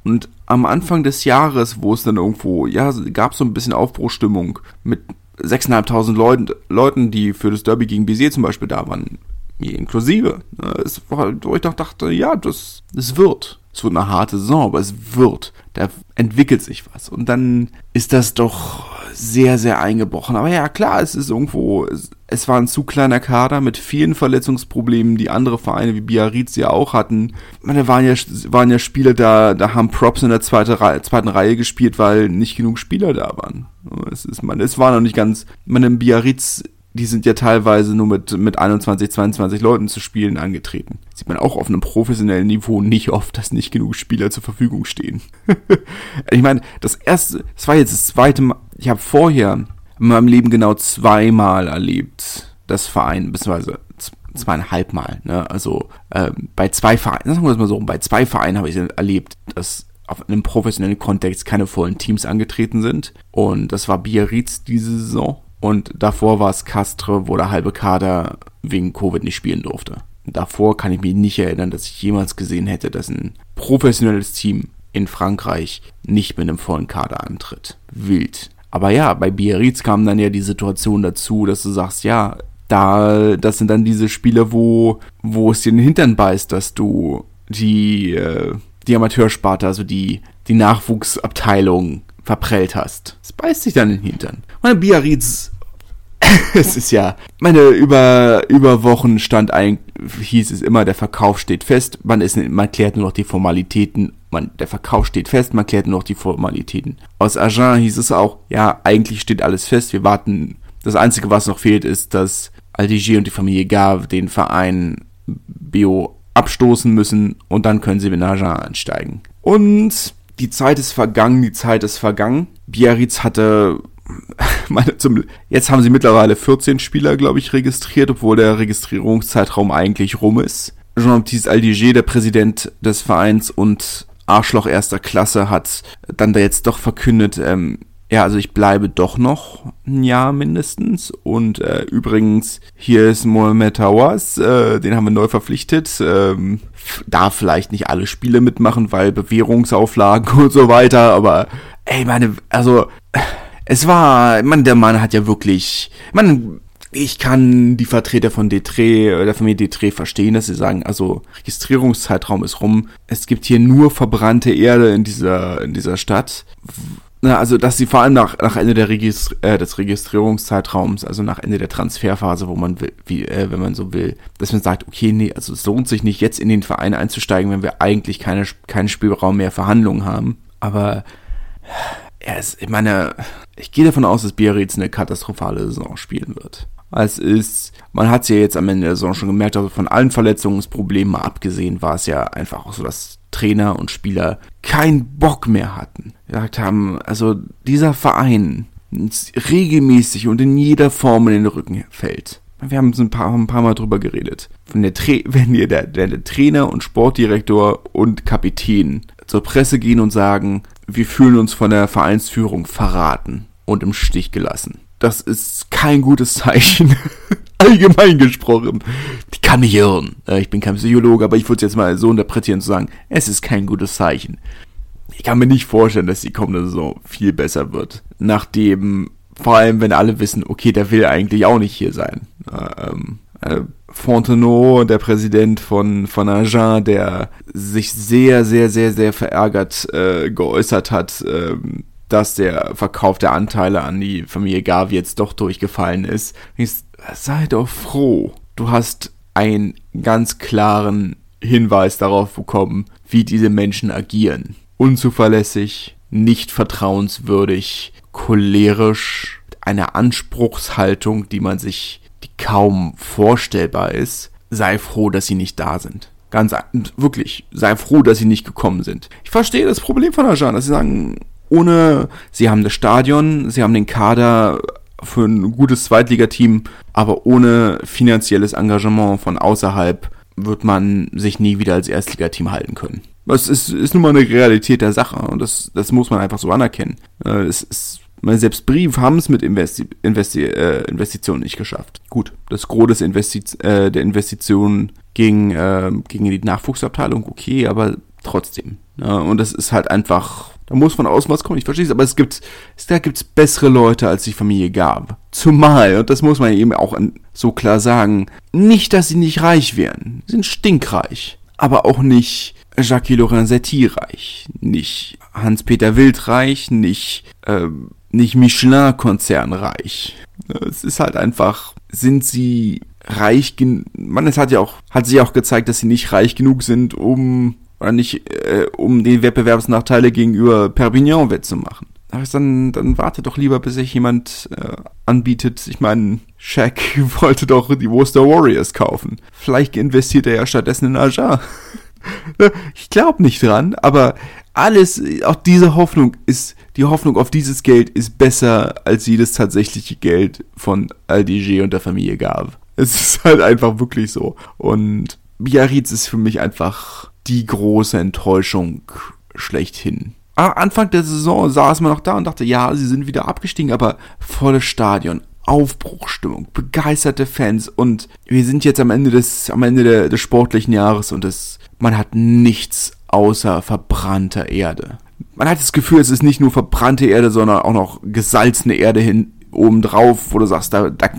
Und am Anfang des Jahres, wo es dann irgendwo, ja, gab so ein bisschen Aufbruchstimmung mit 6.500 Leuten, Leuten, die für das Derby gegen Bizet zum Beispiel da waren, mir inklusive. Ne, es war, wo ich doch dachte, ja, das, das wird. Wird eine harte Saison, aber es wird. Da entwickelt sich was. Und dann ist das doch sehr, sehr eingebrochen. Aber ja, klar, es ist irgendwo, es, war ein zu kleiner Kader mit vielen Verletzungsproblemen, die andere Vereine wie Biarritz ja auch hatten. Da waren ja, waren ja Spieler da, da haben Props in der zweite Reihe, zweiten Reihe gespielt, weil nicht genug Spieler da waren. Es ist, man, es war noch nicht ganz, man im Biarritz die sind ja teilweise nur mit, mit 21, 22 Leuten zu spielen angetreten. Sieht man auch auf einem professionellen Niveau nicht oft, dass nicht genug Spieler zur Verfügung stehen. ich meine, das erste, das war jetzt das zweite Mal, ich habe vorher in meinem Leben genau zweimal erlebt, das Verein, beziehungsweise zweieinhalb Mal, ne? Also äh, bei zwei Vereinen, sagen wir es mal so, bei zwei Vereinen habe ich erlebt, dass auf einem professionellen Kontext keine vollen Teams angetreten sind. Und das war Biarritz diese Saison und davor war es Castre, wo der halbe Kader wegen Covid nicht spielen durfte. Davor kann ich mich nicht erinnern, dass ich jemals gesehen hätte, dass ein professionelles Team in Frankreich nicht mit einem vollen Kader antritt. Wild. Aber ja, bei Biarritz kam dann ja die Situation dazu, dass du sagst, ja, da, das sind dann diese Spiele, wo, wo es dir den Hintern beißt, dass du die, äh, die Amateursparte, also die, die Nachwuchsabteilung verprellt hast. Es beißt sich dann in den Hintern. Und Biarritz, es ist ja, meine, über, über Wochen stand ein, hieß es immer, der Verkauf steht fest, man ist, man klärt nur noch die Formalitäten, man, der Verkauf steht fest, man klärt nur noch die Formalitäten. Aus Agen hieß es auch, ja, eigentlich steht alles fest, wir warten, das einzige, was noch fehlt, ist, dass Aldigier und die Familie Gav den Verein Bio abstoßen müssen und dann können sie mit Agen einsteigen. Und die Zeit ist vergangen, die Zeit ist vergangen. Biarritz hatte meine, zum, jetzt haben sie mittlerweile 14 Spieler, glaube ich, registriert, obwohl der Registrierungszeitraum eigentlich rum ist. Jean-Baptiste Aldiger, der Präsident des Vereins und Arschloch erster Klasse, hat dann da jetzt doch verkündet, ähm, ja, also ich bleibe doch noch ein Jahr mindestens. Und äh, übrigens, hier ist Mohamed Hawass, äh, den haben wir neu verpflichtet. Ähm, darf vielleicht nicht alle Spiele mitmachen, weil Bewährungsauflagen und so weiter, aber ey, meine, also es war, man, der Mann hat ja wirklich, man, ich kann die Vertreter von Detre, der Familie Detre verstehen, dass sie sagen, also Registrierungszeitraum ist rum. Es gibt hier nur verbrannte Erde in dieser, in dieser Stadt. Also, dass sie vor allem nach, nach Ende der Registri äh, des Registrierungszeitraums, also nach Ende der Transferphase, wo man will, wie, äh, wenn man so will, dass man sagt, okay, nee, also es lohnt sich nicht, jetzt in den Verein einzusteigen, wenn wir eigentlich keine, keinen Spielraum mehr Verhandlungen haben. Aber ja, es, ich meine, ich gehe davon aus, dass Biarritz eine katastrophale Saison spielen wird. Es ist, man hat es ja jetzt am Ende der Saison schon gemerkt, also von allen Verletzungsproblemen abgesehen, war es ja einfach auch so, dass Trainer und Spieler keinen Bock mehr hatten. Gesagt haben, also dieser Verein regelmäßig und in jeder Form in den Rücken fällt. Wir haben ein paar, ein paar Mal drüber geredet. Wenn, der, wenn ihr der, der, der Trainer und Sportdirektor und Kapitän zur Presse gehen und sagen, wir fühlen uns von der Vereinsführung verraten und im Stich gelassen. Das ist kein gutes Zeichen. Allgemein gesprochen. Ich kann mich irren. Ich bin kein Psychologe, aber ich würde es jetzt mal so interpretieren zu sagen, es ist kein gutes Zeichen. Ich kann mir nicht vorstellen, dass die kommende Saison viel besser wird. Nachdem, vor allem wenn alle wissen, okay, der will eigentlich auch nicht hier sein. Ähm, äh, Fontenot, der Präsident von, von Agen, der sich sehr, sehr, sehr, sehr verärgert äh, geäußert hat, äh, dass der Verkauf der Anteile an die Familie Gavi jetzt doch durchgefallen ist. Ich, sei doch froh. Du hast einen ganz klaren Hinweis darauf bekommen, wie diese Menschen agieren. Unzuverlässig, nicht vertrauenswürdig, cholerisch, eine Anspruchshaltung, die man sich kaum vorstellbar ist, sei froh, dass sie nicht da sind. Ganz wirklich, sei froh, dass sie nicht gekommen sind. Ich verstehe das Problem von Ajan, dass sie sagen, ohne, sie haben das Stadion, sie haben den Kader für ein gutes Zweitligateam, aber ohne finanzielles Engagement von außerhalb wird man sich nie wieder als Erstligateam halten können. Das ist, ist nun mal eine Realität der Sache und das, das muss man einfach so anerkennen. Äh, es ist selbst Brief haben es mit Investi Investi äh, Investitionen nicht geschafft. Gut, das Gros des Investi äh, der Investitionen ging, äh, ging in die Nachwuchsabteilung, okay, aber trotzdem. Ne? Und das ist halt einfach, da muss von außen was kommen, ich verstehe es, aber es gibt, da gibt's bessere Leute, als die Familie gab. Zumal, und das muss man eben auch so klar sagen, nicht, dass sie nicht reich wären, sie sind stinkreich, aber auch nicht Jacques Lorenzetti reich, nicht Hans-Peter Wild reich, nicht ähm, nicht Michelin-Konzern reich. Es ist halt einfach, sind sie reich genug, man, es hat ja auch, hat sich auch gezeigt, dass sie nicht reich genug sind, um, oder nicht, äh, um die Wettbewerbsnachteile gegenüber Perpignan wettzumachen. Aber dann, dann warte doch lieber, bis sich jemand äh, anbietet. Ich meine, Shaq wollte doch die Worcester Warriors kaufen. Vielleicht investiert er ja stattdessen in Aja. ich glaube nicht dran, aber alles, auch diese Hoffnung ist die Hoffnung auf dieses Geld ist besser als jedes tatsächliche Geld von Aldiger und der Familie gab. Es ist halt einfach wirklich so. Und Biarritz ist für mich einfach die große Enttäuschung schlechthin. Anfang der Saison saß man noch da und dachte, ja, sie sind wieder abgestiegen, aber volles Stadion, Aufbruchstimmung, begeisterte Fans und wir sind jetzt am Ende des, am Ende der, des sportlichen Jahres und es, man hat nichts außer verbrannter Erde man hat das Gefühl, es ist nicht nur verbrannte Erde, sondern auch noch gesalzene Erde hin oben drauf, wo du sagst, da, da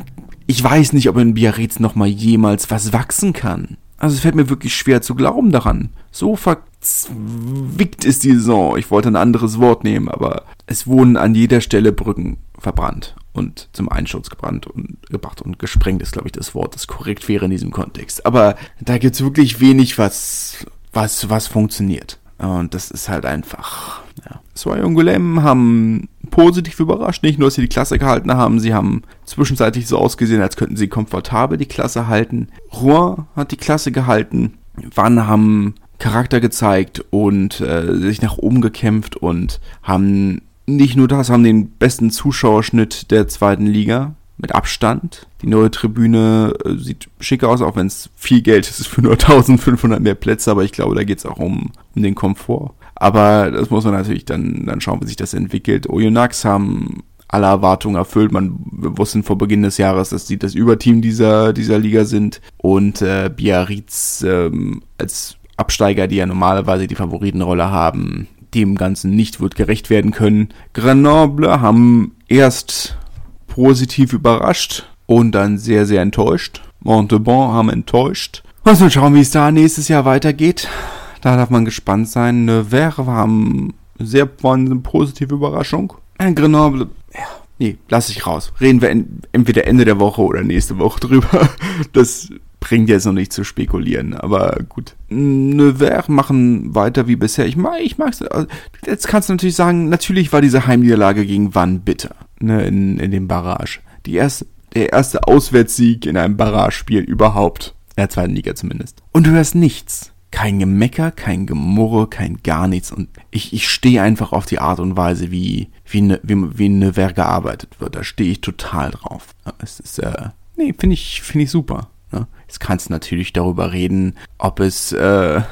ich weiß nicht, ob in Biarritz noch mal jemals was wachsen kann. Also es fällt mir wirklich schwer zu glauben daran. So verzwickt ist die Saison. Ich wollte ein anderes Wort nehmen, aber es wurden an jeder Stelle Brücken verbrannt und zum Einsturz gebrannt und gebracht und gesprengt ist, glaube ich, das Wort, das korrekt wäre in diesem Kontext. Aber da gibt es wirklich wenig, was, was, was funktioniert. Und das ist halt einfach, ja. Zwei Ungulem haben positiv überrascht. Nicht nur, dass sie die Klasse gehalten haben, sie haben zwischenzeitlich so ausgesehen, als könnten sie komfortabel die Klasse halten. Rouen hat die Klasse gehalten. Wann haben Charakter gezeigt und äh, sich nach oben gekämpft und haben nicht nur das, haben den besten Zuschauerschnitt der zweiten Liga mit Abstand. Die neue Tribüne äh, sieht schick aus, auch wenn es viel Geld ist für nur 1500 mehr Plätze, aber ich glaube, da geht es auch um, um den Komfort. Aber das muss man natürlich dann, dann schauen, wie sich das entwickelt. Oyonnax haben alle Erwartungen erfüllt. Man wusste vor Beginn des Jahres, dass die das Überteam dieser, dieser Liga sind. Und äh, Biarritz ähm, als Absteiger, die ja normalerweise die Favoritenrolle haben, dem Ganzen nicht wird gerecht werden können. Grenoble haben erst positiv überrascht und dann sehr, sehr enttäuscht. Montauban haben enttäuscht. Muss man schauen, wie es da nächstes Jahr weitergeht. Da darf man gespannt sein. Nevers haben sehr positive Überraschung. Grenoble, ja, nee, lass ich raus. Reden wir entweder Ende der Woche oder nächste Woche drüber. Das bringt jetzt noch nicht zu spekulieren, aber gut. Nevers machen weiter wie bisher. Ich mag, ich mag's. Also, jetzt kannst du natürlich sagen, natürlich war diese Heimniederlage gegen Wann bitter, ne, in, in dem Barrage. Die erste, der erste Auswärtssieg in einem Barragespiel überhaupt. In der zweiten Liga zumindest. Und du hörst nichts. Kein Gemecker, kein Gemurre, kein gar nichts. Und ich, ich stehe einfach auf die Art und Weise, wie, wie, ne, wie, wie Nevers gearbeitet wird. Da stehe ich total drauf. Es ist, äh, nee, finde ich, finde ich super. Ne? Jetzt kannst du natürlich darüber reden, ob es, äh,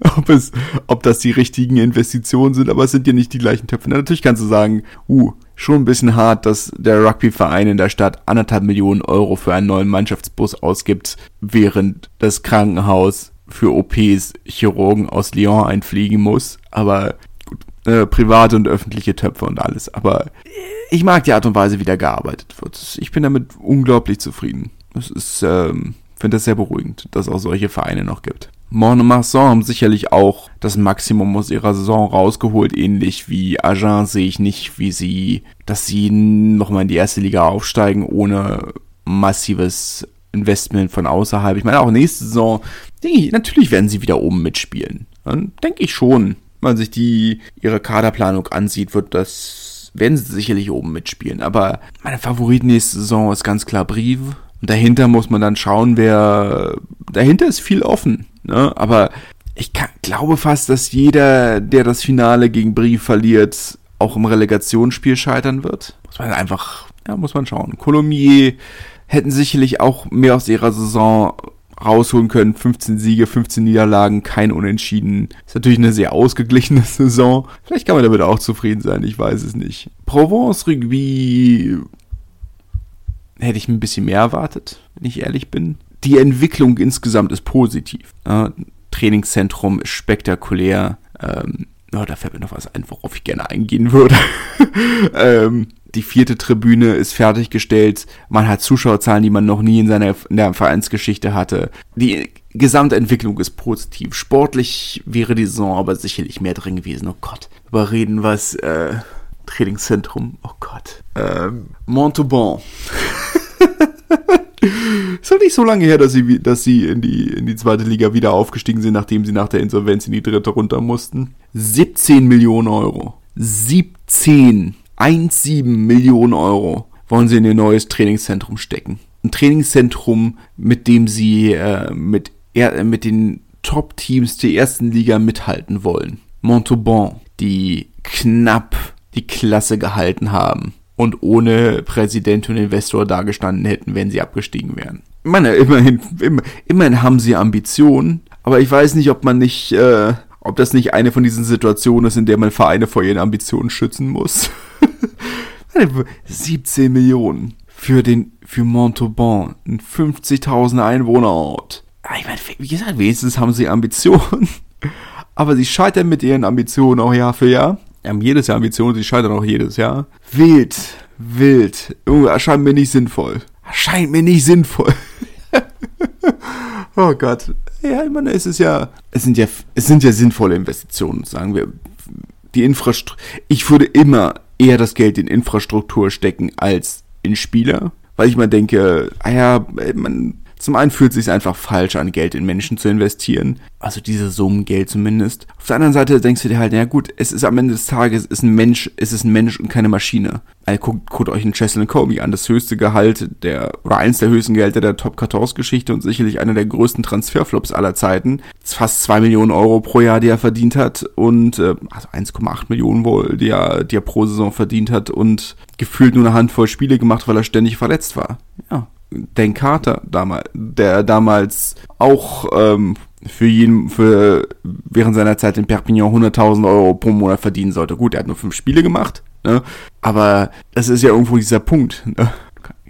ob es, ob das die richtigen Investitionen sind, aber es sind ja nicht die gleichen Töpfe. Natürlich kannst du sagen, uh, schon ein bisschen hart, dass der Rugbyverein in der Stadt anderthalb Millionen Euro für einen neuen Mannschaftsbus ausgibt, während das Krankenhaus für OPs Chirurgen aus Lyon einfliegen muss. Aber gut, äh, private und öffentliche Töpfe und alles. Aber ich mag die Art und Weise, wie da gearbeitet wird. Ich bin damit unglaublich zufrieden. Das ist, ähm, finde das sehr beruhigend, dass es auch solche Vereine noch gibt. Montmartre haben sicherlich auch das Maximum aus ihrer Saison rausgeholt, ähnlich wie Agen sehe ich nicht, wie sie, dass sie nochmal in die erste Liga aufsteigen, ohne massives Investment von außerhalb. Ich meine, auch nächste Saison, denke ich, natürlich werden sie wieder oben mitspielen. Dann denke ich schon. Wenn man sich die, ihre Kaderplanung ansieht, wird das, werden sie sicherlich oben mitspielen. Aber meine Favorit nächste Saison ist ganz klar Brive. Und dahinter muss man dann schauen, wer, dahinter ist viel offen. Ne? Aber ich kann, glaube fast, dass jeder, der das Finale gegen Brief verliert, auch im Relegationsspiel scheitern wird. Muss man einfach, ja, muss man schauen. Colomier hätten sicherlich auch mehr aus ihrer Saison rausholen können. 15 Siege, 15 Niederlagen, kein Unentschieden. Ist natürlich eine sehr ausgeglichene Saison. Vielleicht kann man damit auch zufrieden sein, ich weiß es nicht. Provence Rugby hätte ich ein bisschen mehr erwartet, wenn ich ehrlich bin. Die Entwicklung insgesamt ist positiv. Ja, Trainingszentrum ist spektakulär. Ähm, oh, da fällt mir noch was ein, worauf ich gerne eingehen würde. ähm, die vierte Tribüne ist fertiggestellt. Man hat Zuschauerzahlen, die man noch nie in seiner in der Vereinsgeschichte hatte. Die Gesamtentwicklung ist positiv. Sportlich wäre die Saison aber sicherlich mehr drin gewesen. Oh Gott. Überreden was, äh, Trainingszentrum. Oh Gott. Ähm, Montauban. ist doch nicht so lange her, dass sie, dass sie in, die, in die zweite Liga wieder aufgestiegen sind, nachdem sie nach der Insolvenz in die dritte runter mussten. 17 Millionen Euro. 17. 1,7 Millionen Euro wollen sie in ihr neues Trainingszentrum stecken. Ein Trainingszentrum, mit dem sie äh, mit, er, mit den Top-Teams der ersten Liga mithalten wollen. Montauban, die knapp die Klasse gehalten haben und ohne Präsident und Investor dagestanden hätten, wenn sie abgestiegen wären. Ich meine, immerhin, immer, immerhin haben sie Ambitionen, aber ich weiß nicht, ob man nicht, äh, ob das nicht eine von diesen Situationen ist, in der man Vereine vor ihren Ambitionen schützen muss. 17 Millionen für den, für Montauban, ein 50.000 Einwohnerort. Ah, ich meine, wie gesagt, wenigstens haben sie Ambitionen. Aber sie scheitern mit ihren Ambitionen auch Jahr für Jahr. Haben jedes Jahr Ambitionen, sie scheitern auch jedes Jahr. Wild, wild. Junge, erscheint mir nicht sinnvoll. Erscheint mir nicht sinnvoll. oh Gott. Ja, ich meine, es ist ja, es sind ja, es sind ja sinnvolle Investitionen, sagen wir. Die Infrastruktur, ich würde immer eher das Geld in Infrastruktur stecken als in Spieler. Weil ich mal denke, ah ja, man zum einen fühlt es sich einfach falsch an, Geld in Menschen zu investieren. Also diese Summen Geld zumindest. Auf der anderen Seite denkst du dir halt, ja gut, es ist am Ende des Tages, ist ein Mensch, es ist ein Mensch und keine Maschine. Also guckt, guckt euch einen Cheslin Kobe an, das höchste Gehalt der, oder eins der höchsten Gehälter der Top 14 Geschichte und sicherlich einer der größten Transferflops aller Zeiten. Fast zwei Millionen Euro pro Jahr, die er verdient hat und, äh, also 1,8 Millionen wohl, die er, die er pro Saison verdient hat und gefühlt nur eine Handvoll Spiele gemacht, weil er ständig verletzt war. Ja, Dan Carter damals, der damals auch ähm, für jeden, für während seiner Zeit in Perpignan 100.000 Euro pro Monat verdienen sollte. Gut, er hat nur fünf Spiele gemacht, ne? aber das ist ja irgendwo dieser Punkt. Ne?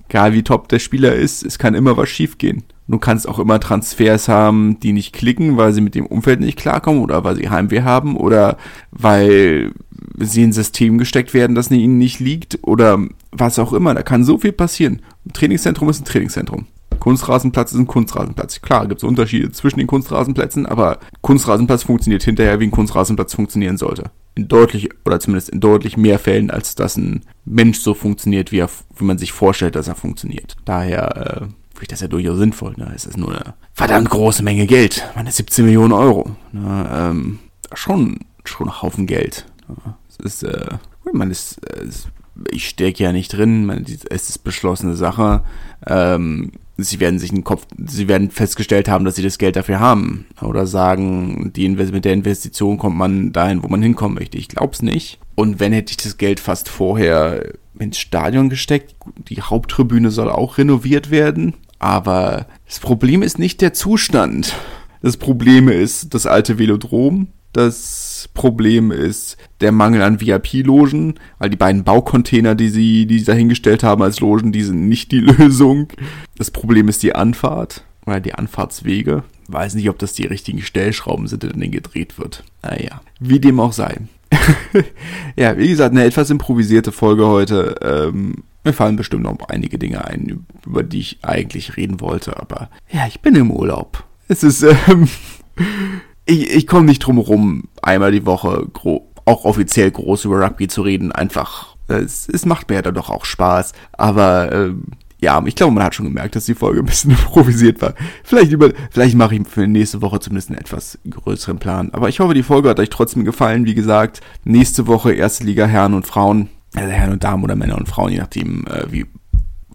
Egal wie top der Spieler ist, es kann immer was schiefgehen. Du kannst auch immer Transfers haben, die nicht klicken, weil sie mit dem Umfeld nicht klarkommen oder weil sie Heimweh haben oder weil sie in ein System gesteckt werden, das ihnen nicht liegt oder was auch immer. Da kann so viel passieren. Ein Trainingszentrum ist ein Trainingszentrum. Kunstrasenplatz ist ein Kunstrasenplatz. Klar, gibt es Unterschiede zwischen den Kunstrasenplätzen, aber Kunstrasenplatz funktioniert hinterher, wie ein Kunstrasenplatz funktionieren sollte. In deutlich, oder zumindest in deutlich mehr Fällen, als dass ein Mensch so funktioniert, wie, er, wie man sich vorstellt, dass er funktioniert. Daher äh, finde ich das ja durchaus sinnvoll. Ne? Es ist nur eine verdammt große Menge Geld. Meine 17 Millionen Euro. Ne? Ähm, schon, schon ein Haufen Geld. Ne? Es ist, äh, man ist, äh, ich stecke ja nicht drin, man, es ist beschlossene Sache. Ähm, sie werden sich einen Kopf, sie werden festgestellt haben, dass sie das Geld dafür haben. Oder sagen, die mit der Investition kommt man dahin, wo man hinkommen möchte. Ich glaub's nicht. Und wenn hätte ich das Geld fast vorher ins Stadion gesteckt. Die Haupttribüne soll auch renoviert werden. Aber das Problem ist nicht der Zustand. Das Problem ist das alte Velodrom. Das Problem ist der Mangel an VIP-Logen, weil die beiden Baucontainer, die sie, die sie dahingestellt haben als Logen, die sind nicht die Lösung. Das Problem ist die Anfahrt oder die Anfahrtswege. Weiß nicht, ob das die richtigen Stellschrauben sind, in denen gedreht wird. Naja, wie dem auch sei. ja, wie gesagt, eine etwas improvisierte Folge heute. Ähm, mir fallen bestimmt noch einige Dinge ein, über die ich eigentlich reden wollte, aber ja, ich bin im Urlaub. Es ist, ähm, ich, ich komme nicht drum rum, einmal die Woche auch offiziell groß über Rugby zu reden. Einfach, es, es macht mir ja dann doch auch Spaß. Aber ähm, ja, ich glaube, man hat schon gemerkt, dass die Folge ein bisschen improvisiert war. Vielleicht über, vielleicht mache ich für nächste Woche zumindest einen etwas größeren Plan. Aber ich hoffe, die Folge hat euch trotzdem gefallen. Wie gesagt, nächste Woche erste Liga Herren und Frauen, also Herren und Damen oder Männer und Frauen, je nachdem, äh, wie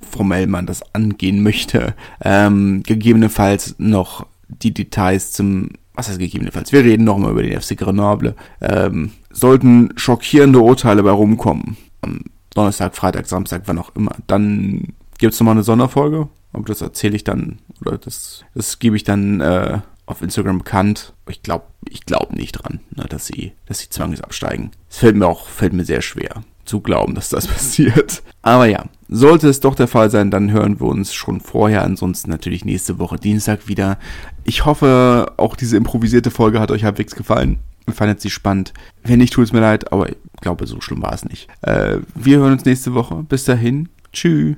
formell man das angehen möchte. Ähm, gegebenenfalls noch die Details zum was heißt gegebenenfalls, wir reden nochmal über den FC Grenoble, ähm, sollten schockierende Urteile bei rumkommen, am Donnerstag, Freitag, Samstag, wann auch immer, dann gibt's nochmal eine Sonderfolge, aber das erzähle ich dann, oder das, das gebe ich dann äh, auf Instagram bekannt. Ich glaube ich glaub nicht dran, ne, dass sie, dass sie zwangsabsteigen. Es fällt mir auch, fällt mir sehr schwer zu glauben, dass das passiert. Aber ja, sollte es doch der Fall sein, dann hören wir uns schon vorher. Ansonsten natürlich nächste Woche Dienstag wieder. Ich hoffe, auch diese improvisierte Folge hat euch halbwegs gefallen. Wir fanden sie spannend. Wenn nicht, tut es mir leid, aber ich glaube, so schlimm war es nicht. Äh, wir hören uns nächste Woche. Bis dahin. Tschüss.